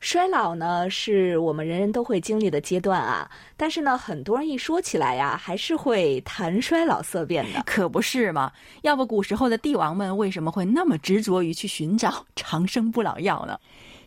衰老呢，是我们人人都会经历的阶段啊。但是呢，很多人一说起来呀，还是会谈衰老色变的，可不是嘛？要不古时候的帝王们为什么会那么执着于去寻找长生不老药呢？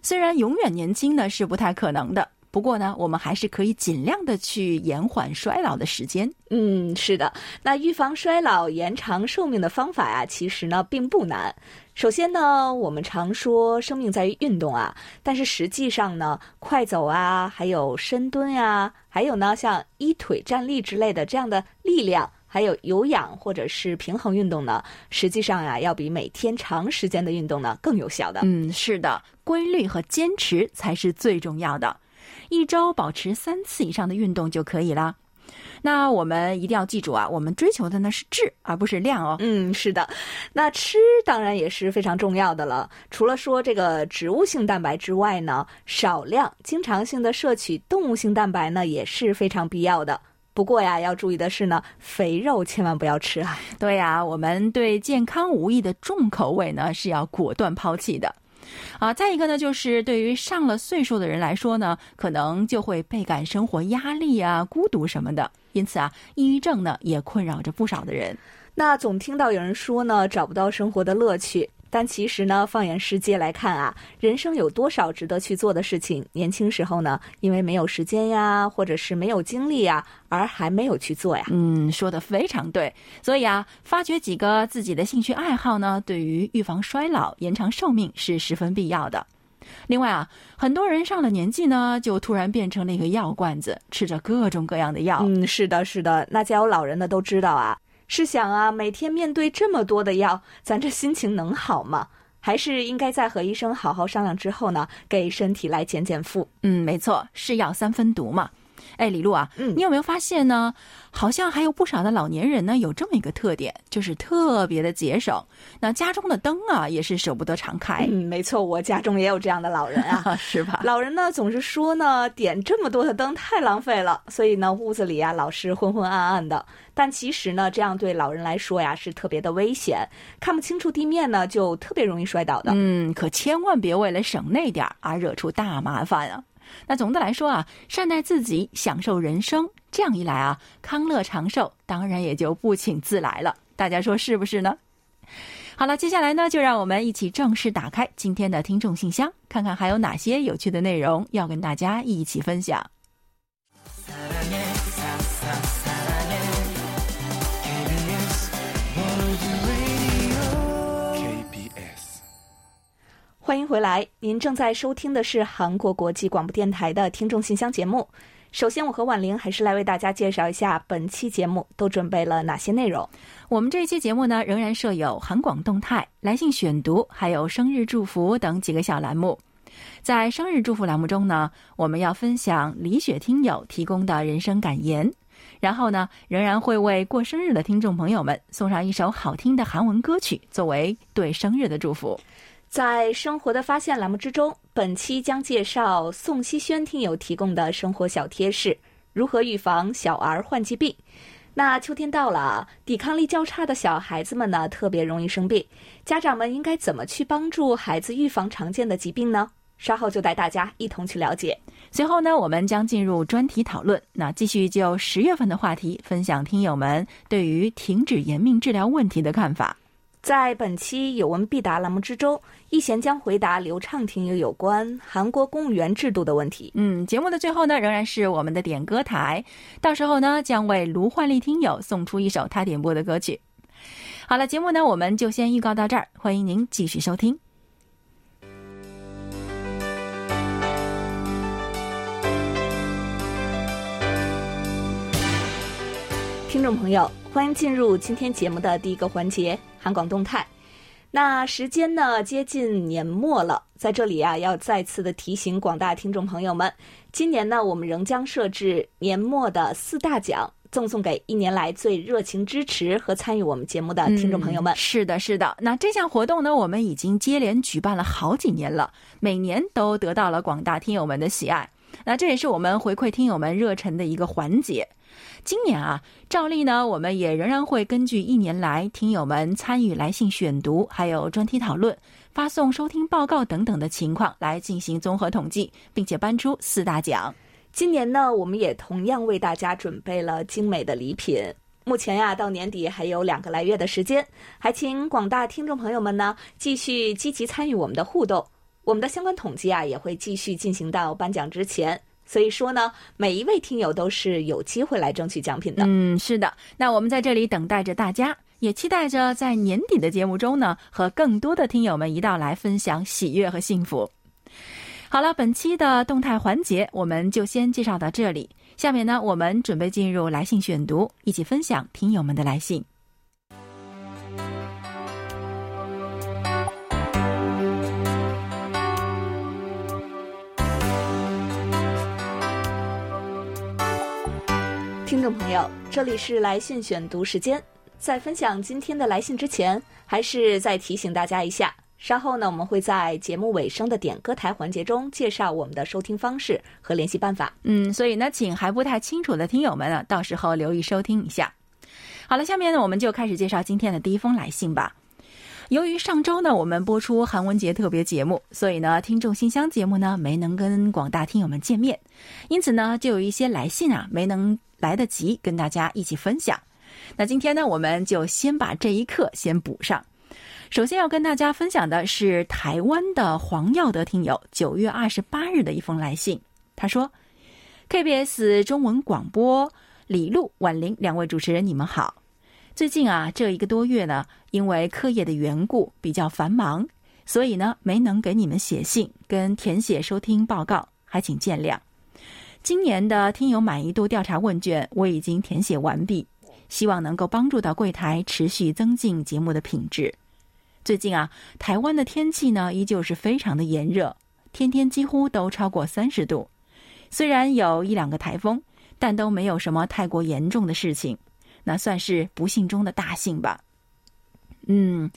虽然永远年轻呢是不太可能的，不过呢，我们还是可以尽量的去延缓衰老的时间。嗯，是的。那预防衰老、延长寿命的方法呀，其实呢并不难。首先呢，我们常说生命在于运动啊，但是实际上呢，快走啊，还有深蹲呀，还有呢，像一腿站立之类的这样的力量，还有有氧或者是平衡运动呢，实际上呀，要比每天长时间的运动呢更有效的。嗯，是的，规律和坚持才是最重要的，一周保持三次以上的运动就可以了。那我们一定要记住啊，我们追求的呢是质，而不是量哦。嗯，是的。那吃当然也是非常重要的了。除了说这个植物性蛋白之外呢，少量、经常性的摄取动物性蛋白呢也是非常必要的。不过呀，要注意的是呢，肥肉千万不要吃啊。对呀，我们对健康无益的重口味呢是要果断抛弃的。啊，再一个呢，就是对于上了岁数的人来说呢，可能就会倍感生活压力啊、孤独什么的。因此啊，抑郁症呢也困扰着不少的人。那总听到有人说呢，找不到生活的乐趣。但其实呢，放眼世界来看啊，人生有多少值得去做的事情？年轻时候呢，因为没有时间呀，或者是没有精力呀，而还没有去做呀。嗯，说的非常对。所以啊，发掘几个自己的兴趣爱好呢，对于预防衰老、延长寿命是十分必要的。另外啊，很多人上了年纪呢，就突然变成了一个药罐子，吃着各种各样的药。嗯，是的，是的。那家有老人的都知道啊。试想啊，每天面对这么多的药，咱这心情能好吗？还是应该在和医生好好商量之后呢，给身体来减减负。嗯，没错，是药三分毒嘛。哎，李璐啊，嗯，你有没有发现呢？好像还有不少的老年人呢，有这么一个特点，就是特别的节省。那家中的灯啊，也是舍不得常开。嗯，没错，我家中也有这样的老人啊，是吧？老人呢总是说呢，点这么多的灯太浪费了，所以呢，屋子里啊老是昏昏暗暗的。但其实呢，这样对老人来说呀，是特别的危险，看不清楚地面呢，就特别容易摔倒的。嗯，可千万别为了省那点儿而惹出大麻烦啊。那总的来说啊，善待自己，享受人生，这样一来啊，康乐长寿当然也就不请自来了。大家说是不是呢？好了，接下来呢，就让我们一起正式打开今天的听众信箱，看看还有哪些有趣的内容要跟大家一起分享。欢迎回来，您正在收听的是韩国国际广播电台的听众信箱节目。首先，我和婉玲还是来为大家介绍一下本期节目都准备了哪些内容。我们这一期节目呢，仍然设有韩广动态、来信选读，还有生日祝福等几个小栏目。在生日祝福栏目中呢，我们要分享李雪听友提供的人生感言，然后呢，仍然会为过生日的听众朋友们送上一首好听的韩文歌曲，作为对生日的祝福。在生活的发现栏目之中，本期将介绍宋希轩听友提供的生活小贴士：如何预防小儿患疾病。那秋天到了，抵抗力较差的小孩子们呢，特别容易生病。家长们应该怎么去帮助孩子预防常见的疾病呢？稍后就带大家一同去了解。随后呢，我们将进入专题讨论。那继续就十月份的话题，分享听友们对于停止延命治疗问题的看法。在本期有问必答栏目之中，一贤将回答刘畅听友有关韩国公务员制度的问题。嗯，节目的最后呢，仍然是我们的点歌台，到时候呢，将为卢焕丽听友送出一首他点播的歌曲。好了，节目呢，我们就先预告到这儿，欢迎您继续收听。听众朋友，欢迎进入今天节目的第一个环节——韩广动态。那时间呢，接近年末了，在这里啊，要再次的提醒广大听众朋友们，今年呢，我们仍将设置年末的四大奖，赠送给一年来最热情支持和参与我们节目的听众朋友们。是的，是的。那这项活动呢，我们已经接连举办了好几年了，每年都得到了广大听友们的喜爱。那这也是我们回馈听友们热忱的一个环节。今年啊，照例呢，我们也仍然会根据一年来听友们参与来信选读，还有专题讨论、发送收听报告等等的情况来进行综合统计，并且颁出四大奖。今年呢，我们也同样为大家准备了精美的礼品。目前呀，到年底还有两个来月的时间，还请广大听众朋友们呢继续积极参与我们的互动。我们的相关统计啊也会继续进行到颁奖之前，所以说呢，每一位听友都是有机会来争取奖品的。嗯，是的。那我们在这里等待着大家，也期待着在年底的节目中呢，和更多的听友们一道来分享喜悦和幸福。好了，本期的动态环节我们就先介绍到这里。下面呢，我们准备进入来信选读，一起分享听友们的来信。众朋友，这里是来信选读时间。在分享今天的来信之前，还是再提醒大家一下，稍后呢，我们会在节目尾声的点歌台环节中介绍我们的收听方式和联系办法。嗯，所以呢，请还不太清楚的听友们呢，到时候留意收听一下。好了，下面呢，我们就开始介绍今天的第一封来信吧。由于上周呢，我们播出韩文节特别节目，所以呢，听众信箱节目呢没能跟广大听友们见面，因此呢，就有一些来信啊没能来得及跟大家一起分享。那今天呢，我们就先把这一课先补上。首先要跟大家分享的是台湾的黄耀德听友九月二十八日的一封来信，他说：“KBS 中文广播李璐、婉玲两位主持人，你们好。最近啊，这一个多月呢，因为课业的缘故比较繁忙，所以呢没能给你们写信跟填写收听报告，还请见谅。今年的听友满意度调查问卷我已经填写完毕，希望能够帮助到柜台持续增进节目的品质。最近啊，台湾的天气呢依旧是非常的炎热，天天几乎都超过三十度。虽然有一两个台风，但都没有什么太过严重的事情。那算是不幸中的大幸吧。嗯，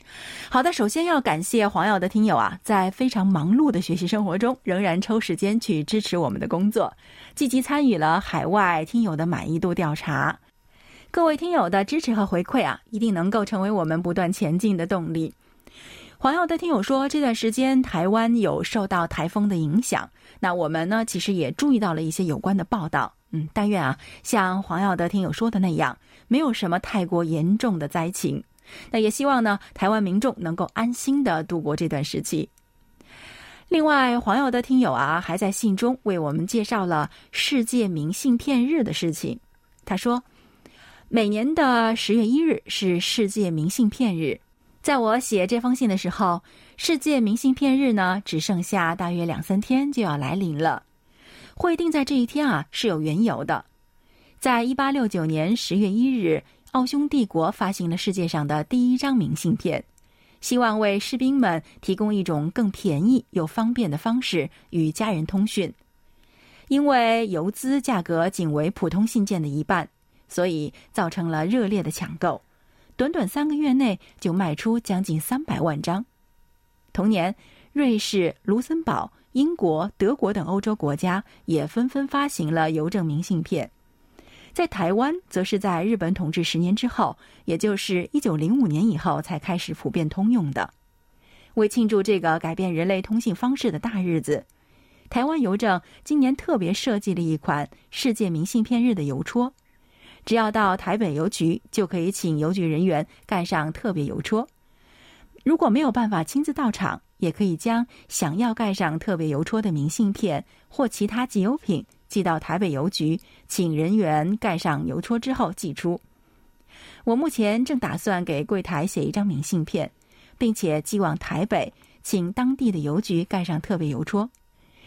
好的。首先要感谢黄耀的听友啊，在非常忙碌的学习生活中，仍然抽时间去支持我们的工作，积极参与了海外听友的满意度调查。各位听友的支持和回馈啊，一定能够成为我们不断前进的动力。黄耀的听友说，这段时间台湾有受到台风的影响，那我们呢，其实也注意到了一些有关的报道。嗯，但愿啊，像黄耀德听友说的那样，没有什么太过严重的灾情。那也希望呢，台湾民众能够安心的度过这段时期。另外，黄耀德听友啊，还在信中为我们介绍了世界明信片日的事情。他说，每年的十月一日是世界明信片日。在我写这封信的时候，世界明信片日呢，只剩下大约两三天就要来临了。会定在这一天啊，是有缘由的。在一八六九年十月一日，奥匈帝国发行了世界上的第一张明信片，希望为士兵们提供一种更便宜又方便的方式与家人通讯。因为邮资价格仅为普通信件的一半，所以造成了热烈的抢购。短短三个月内就卖出将近三百万张。同年，瑞士、卢森堡。英国、德国等欧洲国家也纷纷发行了邮政明信片，在台湾则是在日本统治十年之后，也就是一九零五年以后才开始普遍通用的。为庆祝这个改变人类通信方式的大日子，台湾邮政今年特别设计了一款世界明信片日的邮戳，只要到台北邮局就可以请邮局人员盖上特别邮戳。如果没有办法亲自到场，也可以将想要盖上特别邮戳的明信片或其他集邮品寄到台北邮局，请人员盖上邮戳之后寄出。我目前正打算给柜台写一张明信片，并且寄往台北，请当地的邮局盖上特别邮戳。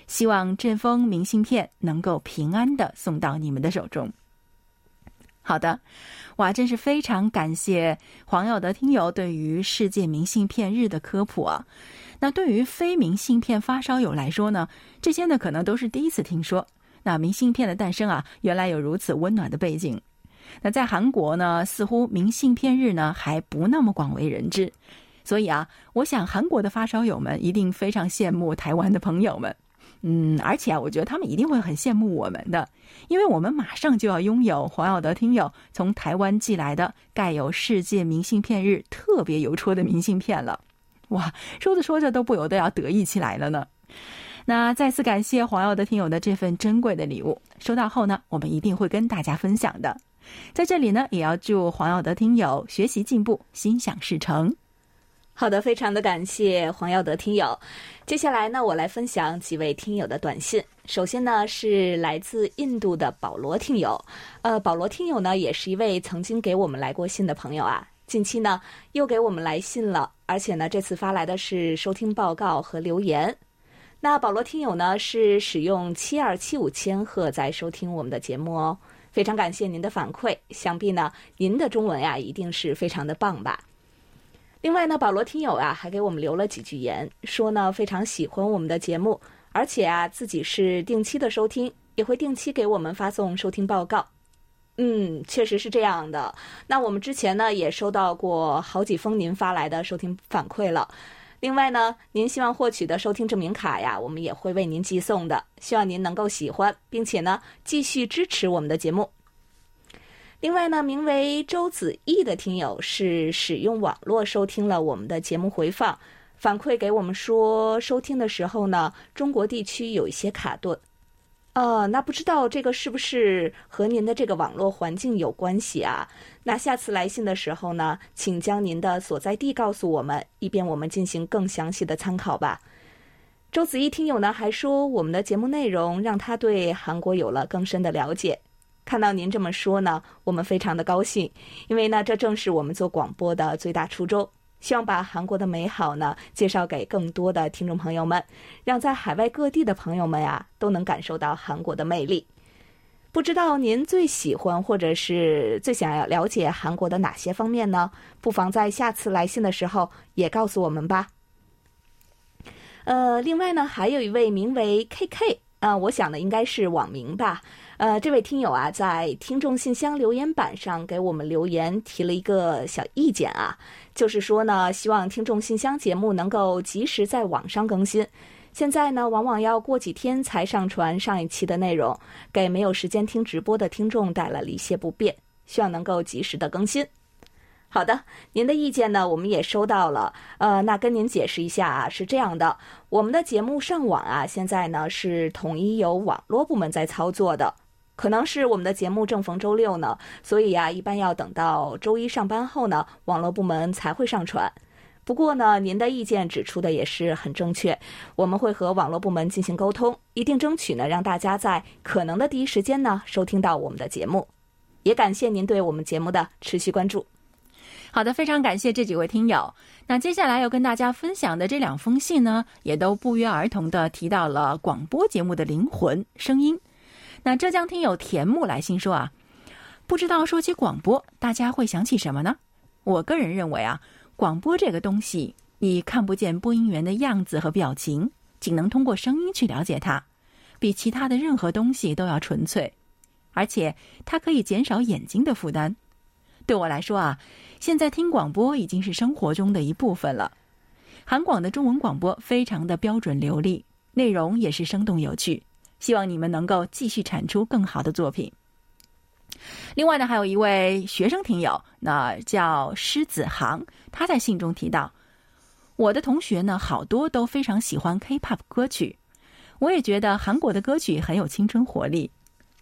希望这封明信片能够平安的送到你们的手中。好的，哇，真是非常感谢黄友的听友对于世界明信片日的科普啊。那对于非明信片发烧友来说呢，这些呢可能都是第一次听说。那明信片的诞生啊，原来有如此温暖的背景。那在韩国呢，似乎明信片日呢还不那么广为人知，所以啊，我想韩国的发烧友们一定非常羡慕台湾的朋友们。嗯，而且啊，我觉得他们一定会很羡慕我们的，因为我们马上就要拥有黄耀德听友从台湾寄来的盖有世界明信片日特别邮戳的明信片了。哇，说着说着都不由得要得意起来了呢。那再次感谢黄耀德听友的这份珍贵的礼物，收到后呢，我们一定会跟大家分享的。在这里呢，也要祝黄耀德听友学习进步，心想事成。好的，非常的感谢黄耀德听友。接下来呢，我来分享几位听友的短信。首先呢，是来自印度的保罗听友。呃，保罗听友呢，也是一位曾经给我们来过信的朋友啊。近期呢，又给我们来信了，而且呢，这次发来的是收听报告和留言。那保罗听友呢，是使用七二七五千赫在收听我们的节目哦。非常感谢您的反馈，想必呢，您的中文呀，一定是非常的棒吧。另外呢，保罗听友啊还给我们留了几句言，说呢非常喜欢我们的节目，而且啊自己是定期的收听，也会定期给我们发送收听报告。嗯，确实是这样的。那我们之前呢也收到过好几封您发来的收听反馈了。另外呢，您希望获取的收听证明卡呀，我们也会为您寄送的。希望您能够喜欢，并且呢继续支持我们的节目。另外呢，名为周子毅的听友是使用网络收听了我们的节目回放，反馈给我们说，收听的时候呢，中国地区有一些卡顿。呃，那不知道这个是不是和您的这个网络环境有关系啊？那下次来信的时候呢，请将您的所在地告诉我们，以便我们进行更详细的参考吧。周子毅听友呢还说，我们的节目内容让他对韩国有了更深的了解。看到您这么说呢，我们非常的高兴，因为呢，这正是我们做广播的最大初衷，希望把韩国的美好呢介绍给更多的听众朋友们，让在海外各地的朋友们呀都能感受到韩国的魅力。不知道您最喜欢或者是最想要了解韩国的哪些方面呢？不妨在下次来信的时候也告诉我们吧。呃，另外呢，还有一位名为 KK 啊，我想呢应该是网名吧。呃，这位听友啊，在听众信箱留言板上给我们留言，提了一个小意见啊，就是说呢，希望听众信箱节目能够及时在网上更新。现在呢，往往要过几天才上传上一期的内容，给没有时间听直播的听众带来了一些不便，希望能够及时的更新。好的，您的意见呢，我们也收到了。呃，那跟您解释一下啊，是这样的，我们的节目上网啊，现在呢是统一由网络部门在操作的。可能是我们的节目正逢周六呢，所以呀，一般要等到周一上班后呢，网络部门才会上传。不过呢，您的意见指出的也是很正确，我们会和网络部门进行沟通，一定争取呢，让大家在可能的第一时间呢，收听到我们的节目。也感谢您对我们节目的持续关注。好的，非常感谢这几位听友。那接下来要跟大家分享的这两封信呢，也都不约而同的提到了广播节目的灵魂声音。那浙江听友田木来信说啊，不知道说起广播，大家会想起什么呢？我个人认为啊，广播这个东西，你看不见播音员的样子和表情，仅能通过声音去了解它，比其他的任何东西都要纯粹，而且它可以减少眼睛的负担。对我来说啊，现在听广播已经是生活中的一部分了。韩广的中文广播非常的标准流利，内容也是生动有趣。希望你们能够继续产出更好的作品。另外呢，还有一位学生听友，那叫施子航，他在信中提到，我的同学呢，好多都非常喜欢 K-pop 歌曲，我也觉得韩国的歌曲很有青春活力。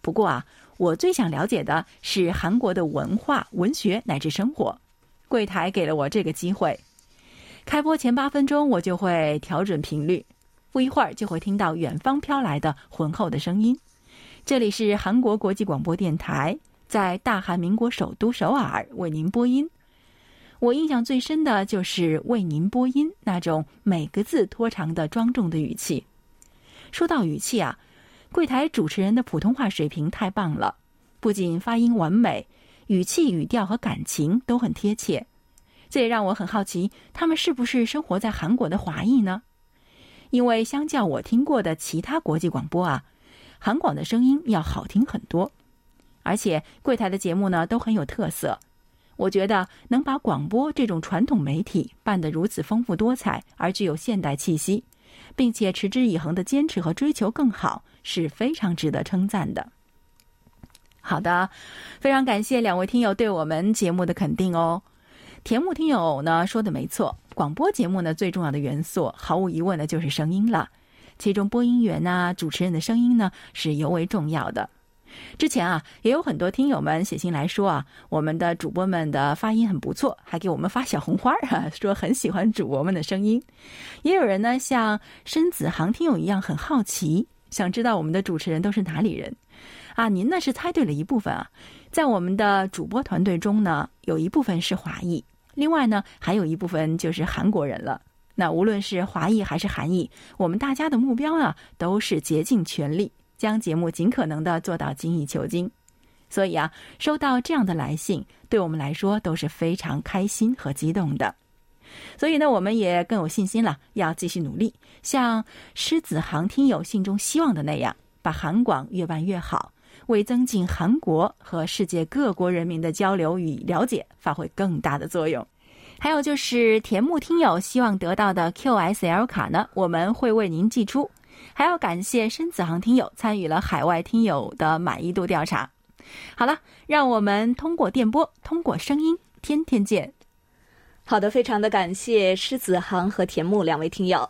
不过啊，我最想了解的是韩国的文化、文学乃至生活。柜台给了我这个机会，开播前八分钟我就会调整频率。不一会儿就会听到远方飘来的浑厚的声音。这里是韩国国际广播电台，在大韩民国首都首尔为您播音。我印象最深的就是为您播音那种每个字拖长的庄重的语气。说到语气啊，柜台主持人的普通话水平太棒了，不仅发音完美，语气、语调和感情都很贴切。这也让我很好奇，他们是不是生活在韩国的华裔呢？因为相较我听过的其他国际广播啊，韩广的声音要好听很多。而且柜台的节目呢都很有特色。我觉得能把广播这种传统媒体办得如此丰富多彩，而具有现代气息，并且持之以恒的坚持和追求更好，是非常值得称赞的。好的，非常感谢两位听友对我们节目的肯定哦。田木听友呢说的没错，广播节目呢最重要的元素，毫无疑问的就是声音了。其中播音员呐、主持人的声音呢是尤为重要的。之前啊，也有很多听友们写信来说啊，我们的主播们的发音很不错，还给我们发小红花啊，说很喜欢主播们的声音。也有人呢，像申子航听友一样很好奇，想知道我们的主持人都是哪里人啊？您呢是猜对了一部分啊，在我们的主播团队中呢，有一部分是华裔，另外呢还有一部分就是韩国人了。那无论是华裔还是韩裔，我们大家的目标啊，都是竭尽全力。将节目尽可能的做到精益求精，所以啊，收到这样的来信，对我们来说都是非常开心和激动的。所以呢，我们也更有信心了，要继续努力，像狮子航听友信中希望的那样，把韩广越办越好，为增进韩国和世界各国人民的交流与了解发挥更大的作用。还有就是田木听友希望得到的 QSL 卡呢，我们会为您寄出。还要感谢申子航听友参与了海外听友的满意度调查。好了，让我们通过电波，通过声音，天天见。好的，非常的感谢狮子航和田木两位听友。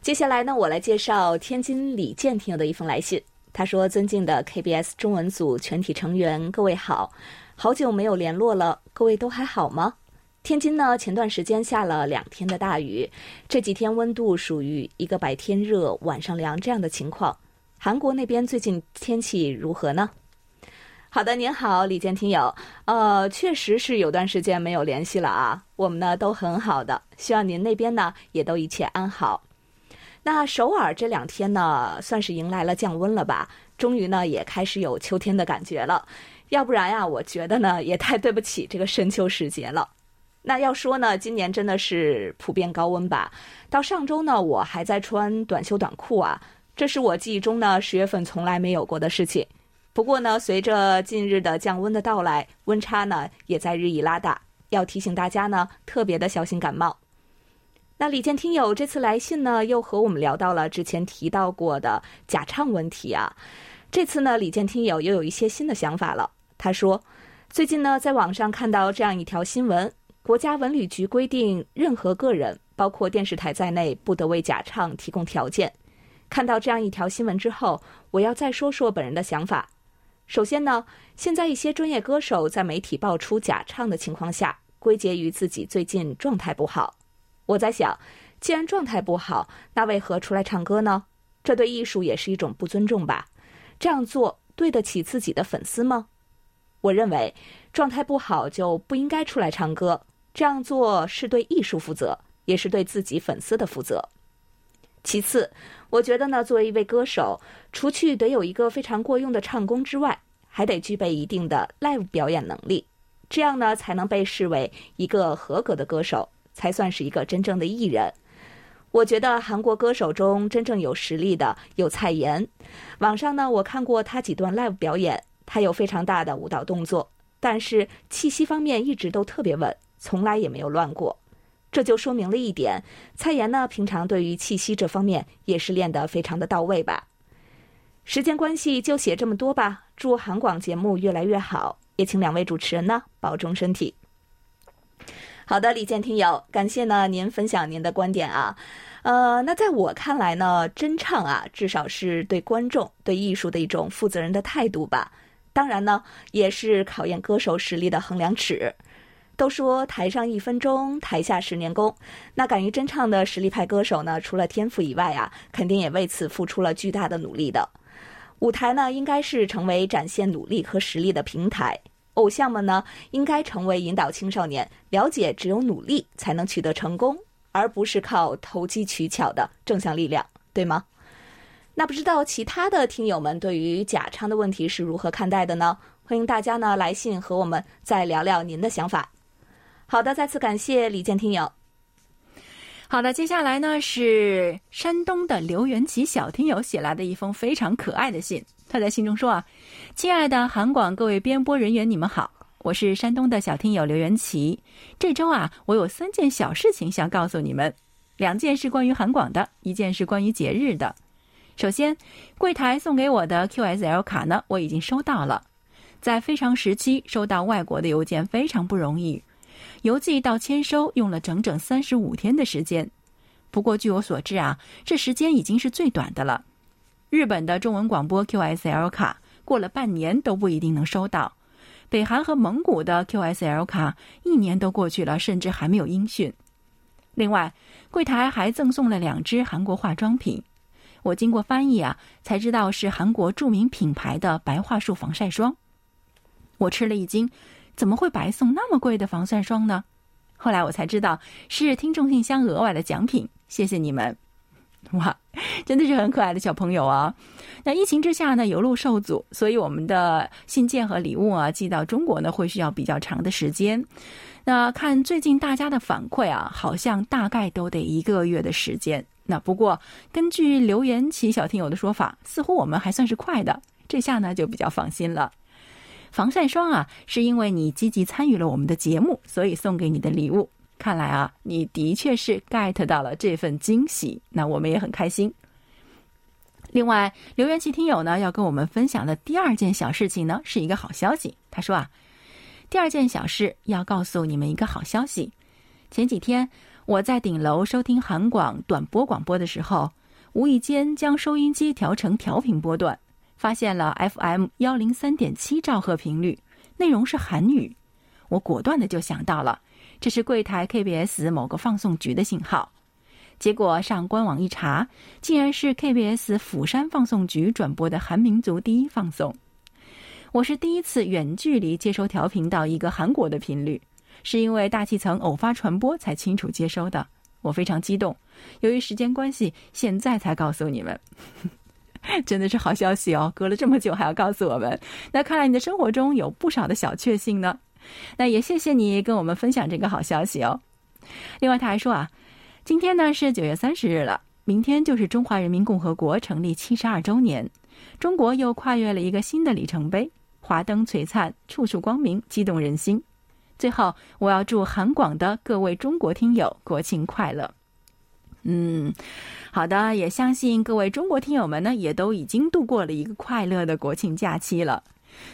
接下来呢，我来介绍天津李健听友的一封来信。他说：“尊敬的 KBS 中文组全体成员，各位好，好久没有联络了，各位都还好吗？”天津呢，前段时间下了两天的大雨，这几天温度属于一个白天热、晚上凉这样的情况。韩国那边最近天气如何呢？好的，您好，李健听友，呃，确实是有段时间没有联系了啊。我们呢都很好的，希望您那边呢也都一切安好。那首尔这两天呢，算是迎来了降温了吧？终于呢也开始有秋天的感觉了。要不然呀，我觉得呢也太对不起这个深秋时节了。那要说呢，今年真的是普遍高温吧？到上周呢，我还在穿短袖短裤啊，这是我记忆中呢十月份从来没有过的事情。不过呢，随着近日的降温的到来，温差呢也在日益拉大，要提醒大家呢特别的小心感冒。那李健听友这次来信呢，又和我们聊到了之前提到过的假唱问题啊。这次呢，李健听友又有一些新的想法了。他说，最近呢在网上看到这样一条新闻。国家文旅局规定，任何个人，包括电视台在内，不得为假唱提供条件。看到这样一条新闻之后，我要再说说本人的想法。首先呢，现在一些专业歌手在媒体爆出假唱的情况下，归结于自己最近状态不好。我在想，既然状态不好，那为何出来唱歌呢？这对艺术也是一种不尊重吧？这样做对得起自己的粉丝吗？我认为，状态不好就不应该出来唱歌。这样做是对艺术负责，也是对自己粉丝的负责。其次，我觉得呢，作为一位歌手，除去得有一个非常过硬的唱功之外，还得具备一定的 live 表演能力，这样呢，才能被视为一个合格的歌手，才算是一个真正的艺人。我觉得韩国歌手中真正有实力的有蔡妍，网上呢，我看过他几段 live 表演，他有非常大的舞蹈动作，但是气息方面一直都特别稳。从来也没有乱过，这就说明了一点：蔡妍呢，平常对于气息这方面也是练得非常的到位吧。时间关系就写这么多吧，祝韩广节目越来越好，也请两位主持人呢保重身体。好的，李健听友，感谢呢您分享您的观点啊。呃，那在我看来呢，真唱啊，至少是对观众、对艺术的一种负责任的态度吧。当然呢，也是考验歌手实力的衡量尺。都说台上一分钟，台下十年功。那敢于真唱的实力派歌手呢？除了天赋以外啊，肯定也为此付出了巨大的努力的。舞台呢，应该是成为展现努力和实力的平台；偶像们呢，应该成为引导青少年了解只有努力才能取得成功，而不是靠投机取巧的正向力量，对吗？那不知道其他的听友们对于假唱的问题是如何看待的呢？欢迎大家呢来信和我们再聊聊您的想法。好的，再次感谢李健听友。好的，接下来呢是山东的刘元吉小听友写来的一封非常可爱的信。他在信中说啊：“亲爱的韩广各位编播人员，你们好，我是山东的小听友刘元奇。这周啊，我有三件小事情想告诉你们，两件是关于韩广的，一件是关于节日的。首先，柜台送给我的 QSL 卡呢，我已经收到了。在非常时期收到外国的邮件非常不容易，邮寄到签收用了整整三十五天的时间。不过据我所知啊，这时间已经是最短的了。”日本的中文广播 QSL 卡过了半年都不一定能收到，北韩和蒙古的 QSL 卡一年都过去了，甚至还没有音讯。另外，柜台还赠送了两支韩国化妆品，我经过翻译啊，才知道是韩国著名品牌的白桦树防晒霜。我吃了一惊，怎么会白送那么贵的防晒霜呢？后来我才知道是听众信箱额外的奖品，谢谢你们。哇，真的是很可爱的小朋友啊！那疫情之下呢，邮路受阻，所以我们的信件和礼物啊，寄到中国呢，会需要比较长的时间。那看最近大家的反馈啊，好像大概都得一个月的时间。那不过根据留言起小听友的说法，似乎我们还算是快的，这下呢就比较放心了。防晒霜啊，是因为你积极参与了我们的节目，所以送给你的礼物。看来啊，你的确是 get 到了这份惊喜，那我们也很开心。另外，留言区听友呢要跟我们分享的第二件小事情呢是一个好消息。他说啊，第二件小事要告诉你们一个好消息。前几天我在顶楼收听韩广短波广播的时候，无意间将收音机调成调频波段，发现了 FM 幺零三点七兆赫频率，内容是韩语。我果断的就想到了。这是柜台 KBS 某个放送局的信号，结果上官网一查，竟然是 KBS 釜山放送局转播的韩民族第一放送。我是第一次远距离接收调频到一个韩国的频率，是因为大气层偶发传播才清楚接收的。我非常激动，由于时间关系，现在才告诉你们，真的是好消息哦！隔了这么久还要告诉我们，那看来你的生活中有不少的小确幸呢。那也谢谢你跟我们分享这个好消息哦。另外，他还说啊，今天呢是九月三十日了，明天就是中华人民共和国成立七十二周年，中国又跨越了一个新的里程碑，华灯璀璨，处处光明，激动人心。最后，我要祝韩广的各位中国听友国庆快乐。嗯，好的，也相信各位中国听友们呢，也都已经度过了一个快乐的国庆假期了。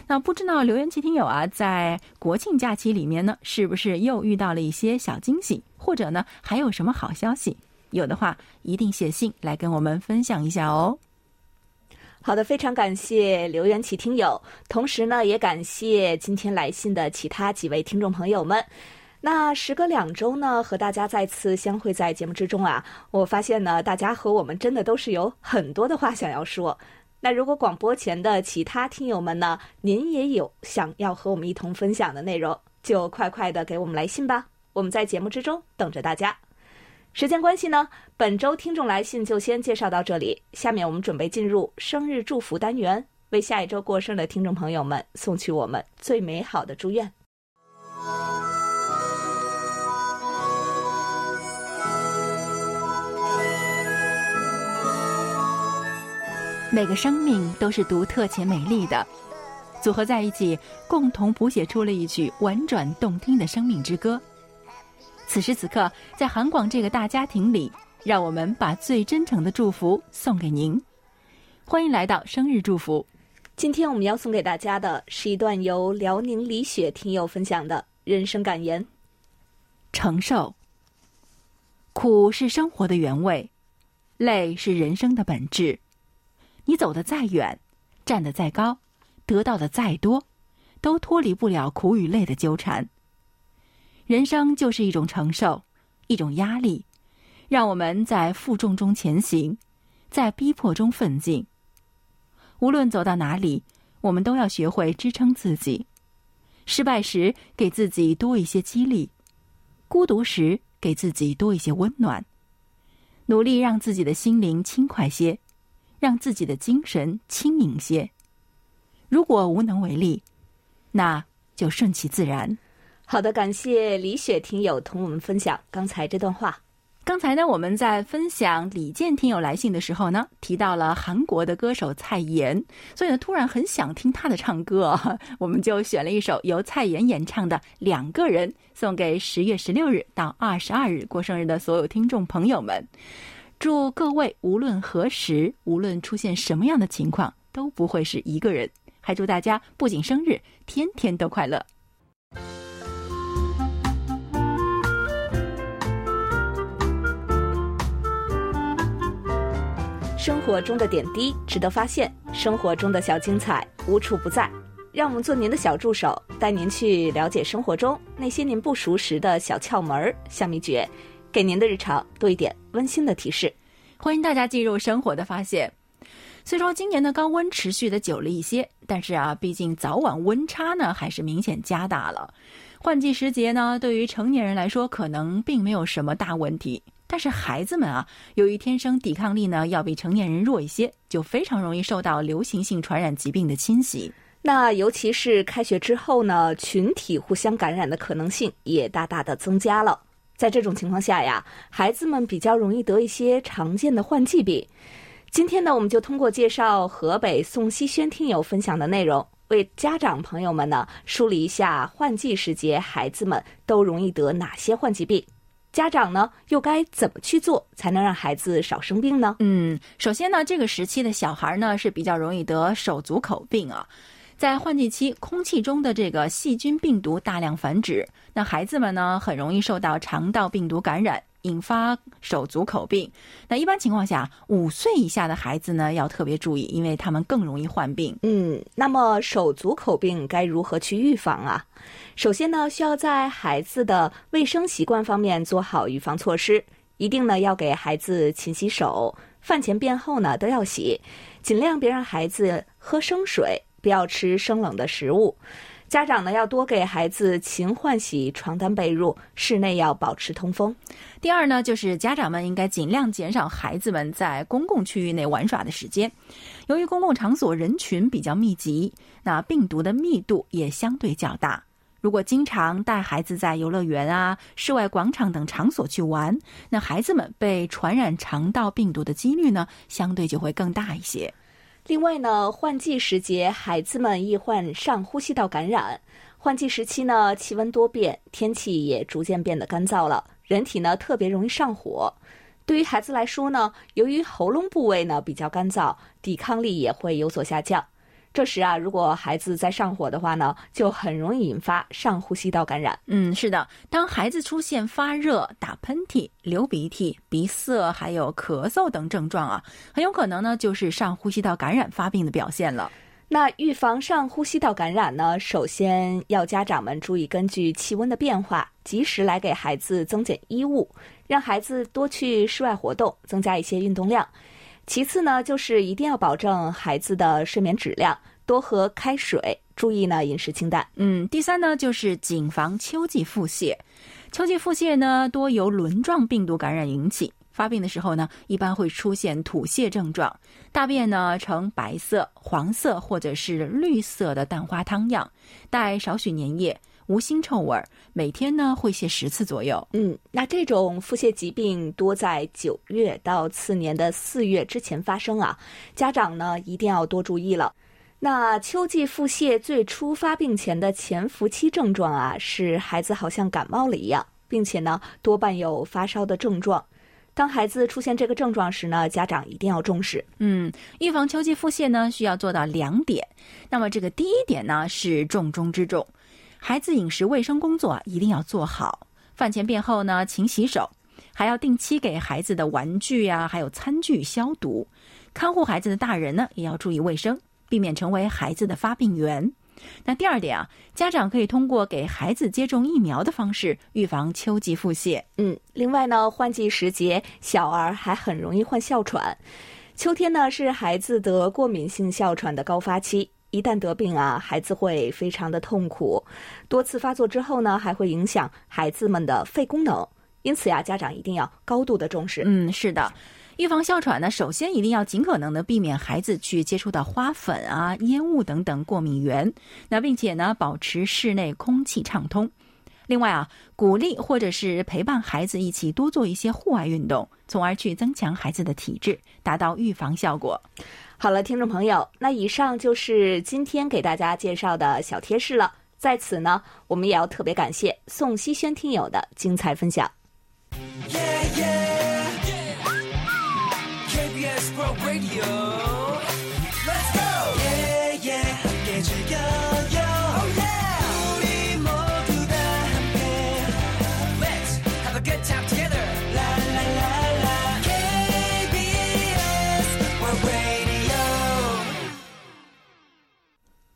那不知道留言区听友啊，在国庆假期里面呢，是不是又遇到了一些小惊喜，或者呢，还有什么好消息？有的话，一定写信来跟我们分享一下哦。好的，非常感谢留言区听友，同时呢，也感谢今天来信的其他几位听众朋友们。那时隔两周呢，和大家再次相会在节目之中啊，我发现呢，大家和我们真的都是有很多的话想要说。那如果广播前的其他听友们呢，您也有想要和我们一同分享的内容，就快快的给我们来信吧，我们在节目之中等着大家。时间关系呢，本周听众来信就先介绍到这里，下面我们准备进入生日祝福单元，为下一周过生的听众朋友们送去我们最美好的祝愿。每个生命都是独特且美丽的，组合在一起，共同谱写出了一曲婉转动听的生命之歌。此时此刻，在韩广这个大家庭里，让我们把最真诚的祝福送给您。欢迎来到生日祝福。今天我们要送给大家的是一段由辽宁李雪听友分享的人生感言：承受，苦是生活的原味，累是人生的本质。你走得再远，站得再高，得到的再多，都脱离不了苦与累的纠缠。人生就是一种承受，一种压力，让我们在负重中前行，在逼迫中奋进。无论走到哪里，我们都要学会支撑自己。失败时，给自己多一些激励；孤独时，给自己多一些温暖。努力让自己的心灵轻快些。让自己的精神轻盈些。如果无能为力，那就顺其自然。好的，感谢李雪听友同我们分享刚才这段话。刚才呢，我们在分享李健听友来信的时候呢，提到了韩国的歌手蔡妍，所以呢，突然很想听他的唱歌，我们就选了一首由蔡妍演唱的《两个人》，送给十月十六日到二十二日过生日的所有听众朋友们。祝各位无论何时，无论出现什么样的情况，都不会是一个人。还祝大家不仅生日，天天都快乐。生活中的点滴值得发现，生活中的小精彩无处不在。让我们做您的小助手，带您去了解生活中那些您不熟识的小窍门儿、小秘诀，给您的日常多一点温馨的提示。欢迎大家进入生活的发现。虽说今年的高温持续的久了一些，但是啊，毕竟早晚温差呢还是明显加大了。换季时节呢，对于成年人来说可能并没有什么大问题。但是孩子们啊，由于天生抵抗力呢要比成年人弱一些，就非常容易受到流行性传染疾病的侵袭。那尤其是开学之后呢，群体互相感染的可能性也大大的增加了。在这种情况下呀，孩子们比较容易得一些常见的换季病。今天呢，我们就通过介绍河北宋希轩听友分享的内容，为家长朋友们呢梳理一下换季时节孩子们都容易得哪些换季病。家长呢，又该怎么去做才能让孩子少生病呢？嗯，首先呢，这个时期的小孩呢是比较容易得手足口病啊。在换季期，空气中的这个细菌病毒大量繁殖，那孩子们呢很容易受到肠道病毒感染。引发手足口病，那一般情况下，五岁以下的孩子呢要特别注意，因为他们更容易患病。嗯，那么手足口病该如何去预防啊？首先呢，需要在孩子的卫生习惯方面做好预防措施，一定呢要给孩子勤洗手，饭前便后呢都要洗，尽量别让孩子喝生水，不要吃生冷的食物。家长呢要多给孩子勤换洗床单被褥，室内要保持通风。第二呢，就是家长们应该尽量减少孩子们在公共区域内玩耍的时间。由于公共场所人群比较密集，那病毒的密度也相对较大。如果经常带孩子在游乐园啊、室外广场等场所去玩，那孩子们被传染肠道病毒的几率呢，相对就会更大一些。另外呢，换季时节，孩子们易患上呼吸道感染。换季时期呢，气温多变，天气也逐渐变得干燥了，人体呢特别容易上火。对于孩子来说呢，由于喉咙部位呢比较干燥，抵抗力也会有所下降。这时啊，如果孩子在上火的话呢，就很容易引发上呼吸道感染。嗯，是的，当孩子出现发热、打喷嚏、流鼻涕、鼻塞，还有咳嗽等症状啊，很有可能呢就是上呼吸道感染发病的表现了。那预防上呼吸道感染呢，首先要家长们注意根据气温的变化，及时来给孩子增减衣物，让孩子多去室外活动，增加一些运动量。其次呢，就是一定要保证孩子的睡眠质量，多喝开水，注意呢饮食清淡。嗯，第三呢，就是谨防秋季腹泻。秋季腹泻呢，多由轮状病毒感染引起，发病的时候呢，一般会出现吐泻症状，大便呢呈白色、黄色或者是绿色的蛋花汤样，带少许粘液。无腥臭味儿，每天呢会泻十次左右。嗯，那这种腹泻疾病多在九月到次年的四月之前发生啊，家长呢一定要多注意了。那秋季腹泻最初发病前的潜伏期症状啊，是孩子好像感冒了一样，并且呢多半有发烧的症状。当孩子出现这个症状时呢，家长一定要重视。嗯，预防秋季腹泻呢，需要做到两点。那么这个第一点呢，是重中之重。孩子饮食卫生工作一定要做好，饭前便后呢勤洗手，还要定期给孩子的玩具啊，还有餐具消毒。看护孩子的大人呢，也要注意卫生，避免成为孩子的发病源。那第二点啊，家长可以通过给孩子接种疫苗的方式预防秋季腹泻。嗯，另外呢，换季时节，小儿还很容易患哮喘。秋天呢，是孩子得过敏性哮喘的高发期。一旦得病啊，孩子会非常的痛苦，多次发作之后呢，还会影响孩子们的肺功能。因此呀，家长一定要高度的重视。嗯，是的，预防哮喘呢，首先一定要尽可能的避免孩子去接触到花粉啊、烟雾等等过敏源，那并且呢，保持室内空气畅通。另外啊，鼓励或者是陪伴孩子一起多做一些户外运动，从而去增强孩子的体质，达到预防效果。好了，听众朋友，那以上就是今天给大家介绍的小贴士了。在此呢，我们也要特别感谢宋希轩听友的精彩分享。Yeah, yeah. KBS World Radio.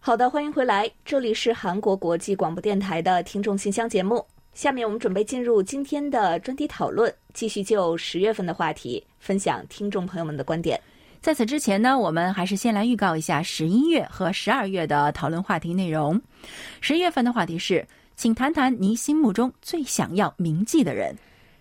好的，欢迎回来，这里是韩国国际广播电台的听众信箱节目。下面我们准备进入今天的专题讨论，继续就十月份的话题分享听众朋友们的观点。在此之前呢，我们还是先来预告一下十一月和十二月的讨论话题内容。十月份的话题是，请谈谈您心目中最想要铭记的人。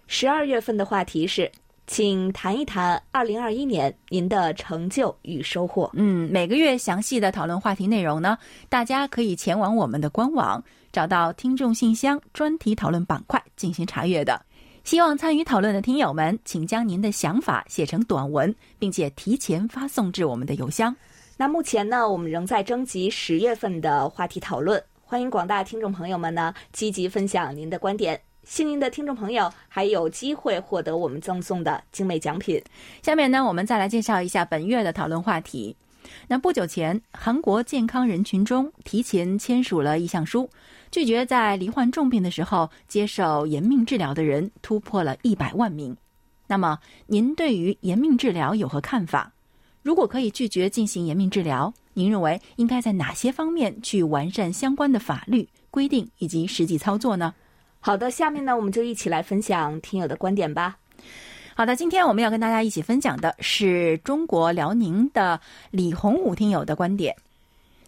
十二月份的话题是，请谈一谈二零二一年您的成就与收获。嗯，每个月详细的讨论话题内容呢，大家可以前往我们的官网，找到听众信箱专题讨论板块进行查阅的。希望参与讨论的听友们，请将您的想法写成短文，并且提前发送至我们的邮箱。那目前呢，我们仍在征集十月份的话题讨论，欢迎广大听众朋友们呢积极分享您的观点。幸运的听众朋友还有机会获得我们赠送的精美奖品。下面呢，我们再来介绍一下本月的讨论话题。那不久前，韩国健康人群中提前签署了意向书，拒绝在罹患重病的时候接受延命治疗的人突破了一百万名。那么，您对于延命治疗有何看法？如果可以拒绝进行延命治疗，您认为应该在哪些方面去完善相关的法律规定以及实际操作呢？好的，下面呢，我们就一起来分享听友的观点吧。好的，今天我们要跟大家一起分享的是中国辽宁的李洪武听友的观点。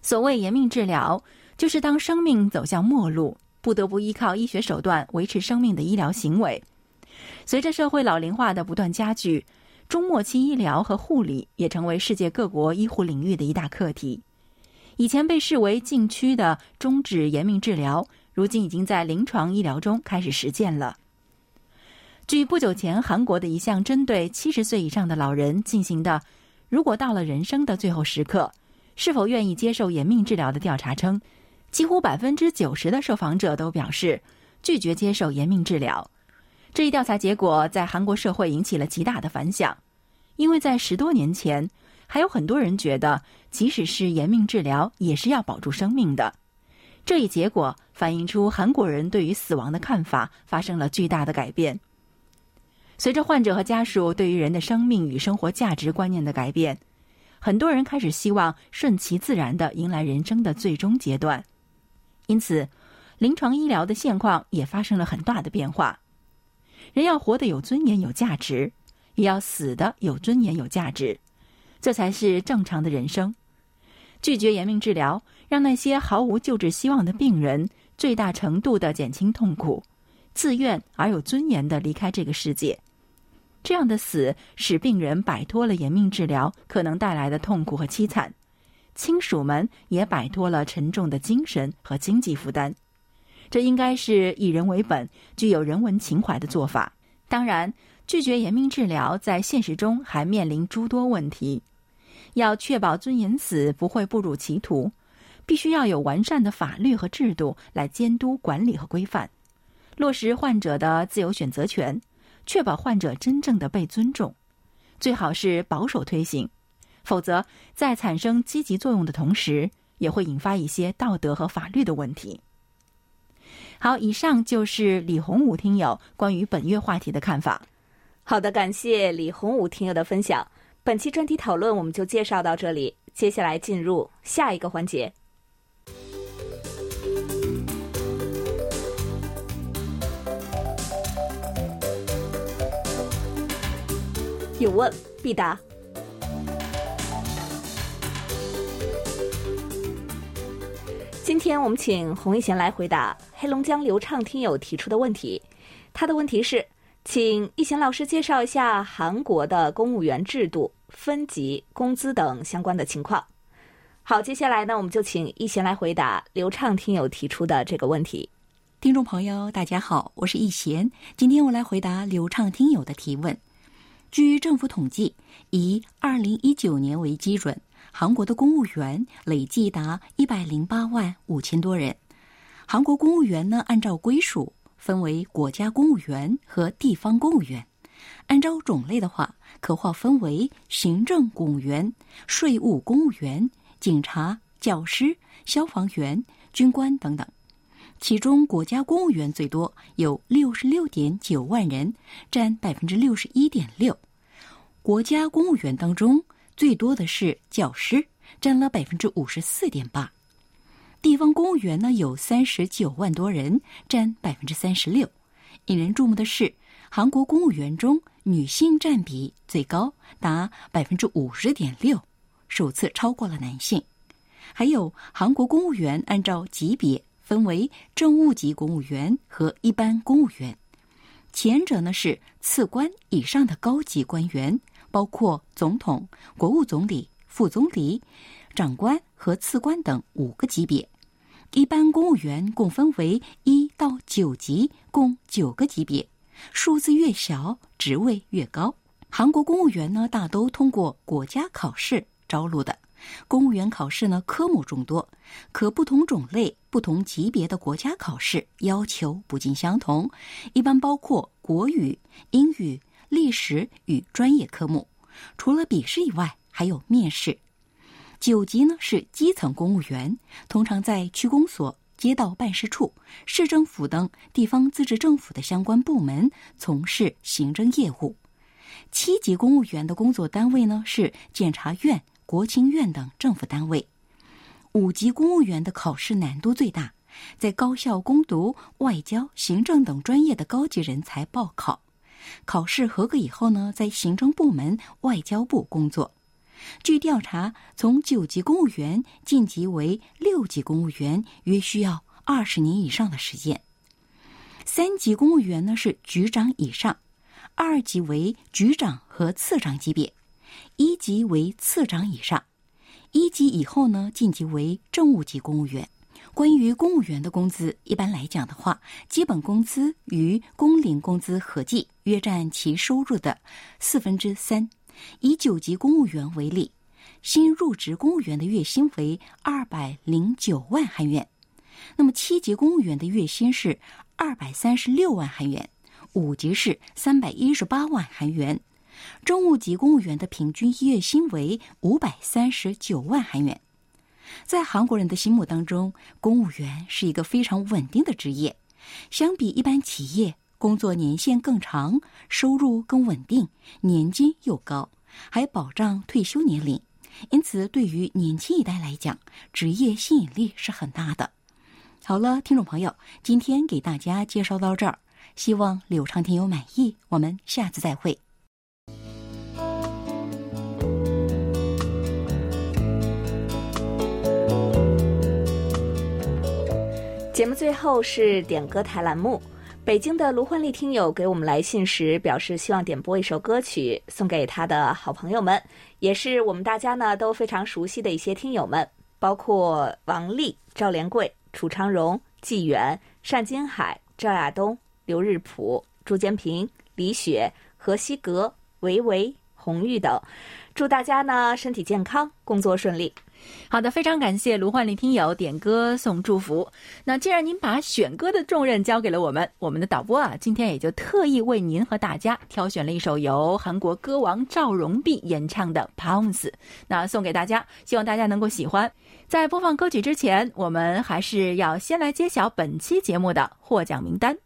所谓延命治疗，就是当生命走向末路，不得不依靠医学手段维持生命的医疗行为。随着社会老龄化的不断加剧，中末期医疗和护理也成为世界各国医护领域的一大课题。以前被视为禁区的终止延命治疗，如今已经在临床医疗中开始实践了。据不久前韩国的一项针对七十岁以上的老人进行的“如果到了人生的最后时刻，是否愿意接受延命治疗”的调查称，几乎百分之九十的受访者都表示拒绝接受延命治疗。这一调查结果在韩国社会引起了极大的反响，因为在十多年前，还有很多人觉得，即使是延命治疗，也是要保住生命的。这一结果反映出韩国人对于死亡的看法发生了巨大的改变。随着患者和家属对于人的生命与生活价值观念的改变，很多人开始希望顺其自然地迎来人生的最终阶段。因此，临床医疗的现况也发生了很大的变化。人要活得有尊严、有价值，也要死得有尊严、有价值，这才是正常的人生。拒绝延命治疗，让那些毫无救治希望的病人最大程度地减轻痛苦，自愿而有尊严地离开这个世界。这样的死使病人摆脱了延命治疗可能带来的痛苦和凄惨，亲属们也摆脱了沉重的精神和经济负担。这应该是以人为本、具有人文情怀的做法。当然，拒绝延命治疗在现实中还面临诸多问题。要确保尊严死不会步入歧途，必须要有完善的法律和制度来监督管理和规范，落实患者的自由选择权，确保患者真正的被尊重。最好是保守推行，否则在产生积极作用的同时，也会引发一些道德和法律的问题。好，以上就是李洪武听友关于本月话题的看法。好的，感谢李洪武听友的分享。本期专题讨论我们就介绍到这里，接下来进入下一个环节。有问必答。今天我们请洪一贤来回答黑龙江流畅听友提出的问题。他的问题是，请一贤老师介绍一下韩国的公务员制度、分级、工资等相关的情况。好，接下来呢，我们就请一贤来回答流畅听友提出的这个问题。听众朋友，大家好，我是一贤。今天我来回答流畅听友的提问。据政府统计，以二零一九年为基准，韩国的公务员累计达一百零八万五千多人。韩国公务员呢，按照归属分为国家公务员和地方公务员。按照种类的话，可划分为行政公务员、税务公务员、警察、教师、消防员、军官等等。其中，国家公务员最多，有六十六点九万人，占百分之六十一点六。国家公务员当中，最多的是教师，占了百分之五十四点八。地方公务员呢，有三十九万多人，占百分之三十六。引人注目的是，韩国公务员中女性占比最高，达百分之五十点六，首次超过了男性。还有，韩国公务员按照级别。分为政务级公务员和一般公务员，前者呢是次官以上的高级官员，包括总统、国务总理、副总理、长官和次官等五个级别；一般公务员共分为一到九级，共九个级别，数字越小，职位越高。韩国公务员呢，大都通过国家考试招录的。公务员考试呢，科目众多，可不同种类、不同级别的国家考试要求不尽相同。一般包括国语、英语、历史与专业科目。除了笔试以外，还有面试。九级呢是基层公务员，通常在区公所、街道办事处、市政府等地方自治政府的相关部门从事行政业务。七级公务员的工作单位呢是检察院。国情院等政府单位，五级公务员的考试难度最大，在高校攻读外交、行政等专业的高级人才报考，考试合格以后呢，在行政部门、外交部工作。据调查，从九级公务员晋级为六级公务员，约需要二十年以上的时间。三级公务员呢是局长以上，二级为局长和次长级别。一级为次长以上，一级以后呢，晋级为政务级公务员。关于公务员的工资，一般来讲的话，基本工资与工龄工资合计约占其收入的四分之三。以九级公务员为例，新入职公务员的月薪为二百零九万韩元，那么七级公务员的月薪是二百三十六万韩元，五级是三百一十八万韩元。政务级公务员的平均月薪为五百三十九万韩元。在韩国人的心目当中，公务员是一个非常稳定的职业，相比一般企业，工作年限更长，收入更稳定，年金又高，还保障退休年龄。因此，对于年轻一代来讲，职业吸引力是很大的。好了，听众朋友，今天给大家介绍到这儿，希望柳畅听友满意。我们下次再会。节目最后是点歌台栏目。北京的卢焕丽听友给我们来信时表示，希望点播一首歌曲送给他的好朋友们，也是我们大家呢都非常熟悉的一些听友们，包括王丽、赵连贵、楚昌荣、纪远、单金海、赵亚东、刘日普、朱坚平、李雪、何西格、维维、红玉等。祝大家呢身体健康，工作顺利。好的，非常感谢卢焕丽听友点歌送祝福。那既然您把选歌的重任交给了我们，我们的导播啊，今天也就特意为您和大家挑选了一首由韩国歌王赵荣弼演唱的《Pounds》，那送给大家，希望大家能够喜欢。在播放歌曲之前，我们还是要先来揭晓本期节目的获奖名单。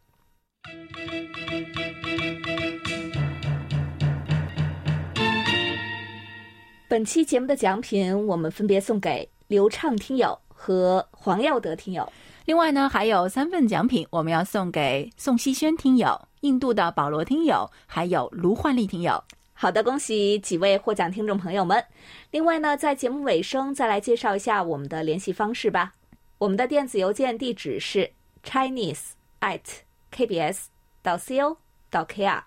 本期节目的奖品，我们分别送给刘畅听友和黄耀德听友。另外呢，还有三份奖品，我们要送给宋希轩听友、印度的保罗听友，还有卢焕丽听友。好的，恭喜几位获奖听众朋友们。另外呢，在节目尾声再来介绍一下我们的联系方式吧。我们的电子邮件地址是 chinese at kbs 到 co 到 kr。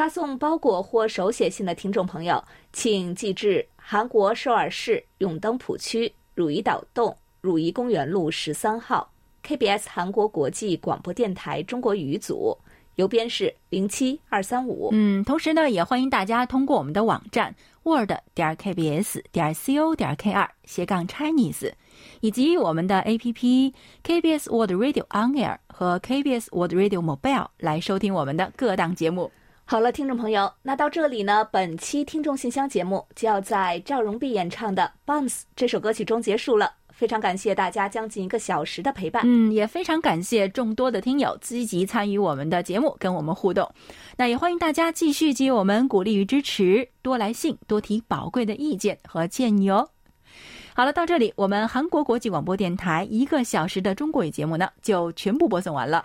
发送包裹或手写信的听众朋友，请寄至韩国首尔市永登浦区汝矣岛洞汝矣公园路十三号。KBS 韩国国际广播电台中国语组，邮编是零七二三五。嗯，同时呢，也欢迎大家通过我们的网站 word 点 kbs 点 co 点 kr 斜杠 Chinese，以及我们的 APP KBS World Radio On Air 和 KBS World Radio Mobile 来收听我们的各档节目。好了，听众朋友，那到这里呢，本期听众信箱节目就要在赵荣碧演唱的《Bounce》这首歌曲中结束了。非常感谢大家将近一个小时的陪伴。嗯，也非常感谢众多的听友积极参与我们的节目，跟我们互动。那也欢迎大家继续给予我们鼓励与支持，多来信，多提宝贵的意见和建议哦。好了，到这里，我们韩国国际广播电台一个小时的中国语节目呢，就全部播送完了。